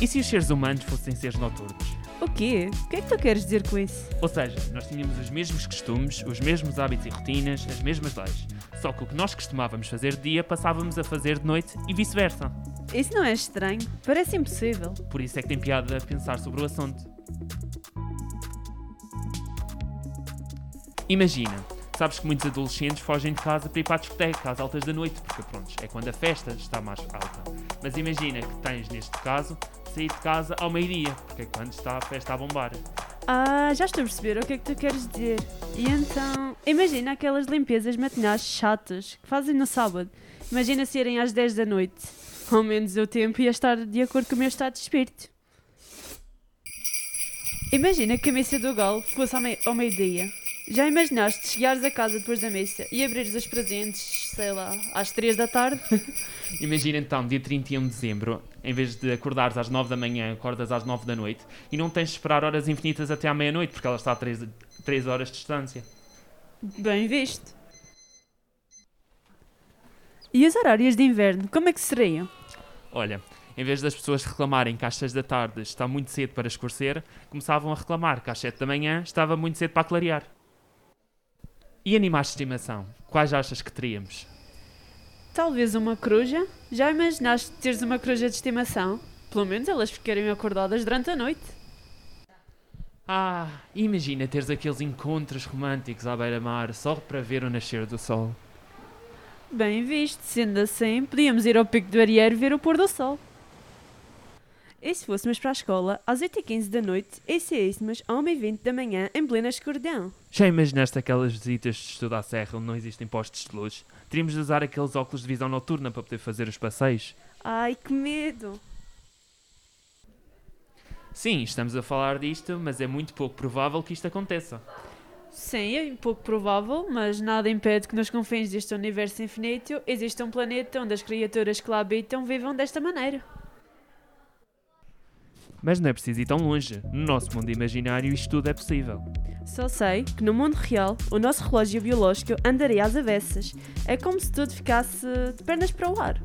E se os seres humanos fossem seres noturnos? O quê? O que é que tu queres dizer com isso? Ou seja, nós tínhamos os mesmos costumes, os mesmos hábitos e rotinas, as mesmas leis. Só que o que nós costumávamos fazer de dia passávamos a fazer de noite e vice-versa. Isso não é estranho? Parece impossível. Por isso é que tem piada pensar sobre o assunto. Imagina, sabes que muitos adolescentes fogem de casa para ir para a discoteca às altas da noite, porque pronto, é quando a festa está mais alta. Mas imagina que tens, neste caso, sair de casa ao meio-dia, porque é quando está a festa a bombar. Ah, já estou a perceber o que é que tu queres dizer. E então, imagina aquelas limpezas matinais chatas que fazem no sábado. Imagina se irem às 10 da noite. Ao menos o tempo ia estar de acordo com o meu estado de espírito. Imagina que a missa do galo fosse ao meio-dia. Já imaginaste chegares a casa depois da missa e abrires os presentes, sei lá, às 3 da tarde? Imagina então, dia 31 de dezembro, em vez de acordares às 9 da manhã, acordas às 9 da noite e não tens de esperar horas infinitas até à meia-noite, porque ela está a 3, 3 horas de distância. Bem visto. E os horários de inverno, como é que seriam? Olha, em vez das pessoas reclamarem que às 6 da tarde está muito cedo para escurecer, começavam a reclamar que às 7 da manhã estava muito cedo para clarear. E animais de estimação? Quais achas que teríamos? Talvez uma coruja? Já imaginaste teres uma coruja de estimação? Pelo menos elas ficarem acordadas durante a noite. Ah, imagina teres aqueles encontros românticos à beira-mar só para ver o nascer do sol. Bem visto, sendo assim, podíamos ir ao Pico do Arieiro ver o pôr do sol. E se fôssemos para a escola às 8h15 da noite e saíssemos às 1h20 da manhã em plena escuridão? Já imaginaste aquelas visitas de estudo à serra onde não existem postos de luz? Teríamos de usar aqueles óculos de visão noturna para poder fazer os passeios? Ai, que medo! Sim, estamos a falar disto, mas é muito pouco provável que isto aconteça. Sim, é pouco provável, mas nada impede que nos confins deste universo infinito exista um planeta onde as criaturas que lá habitam vivam desta maneira. Mas não é preciso ir tão longe. No nosso mundo imaginário isto tudo é possível. Só sei que no mundo real o nosso relógio biológico andaria às avessas. É como se tudo ficasse de pernas para o ar.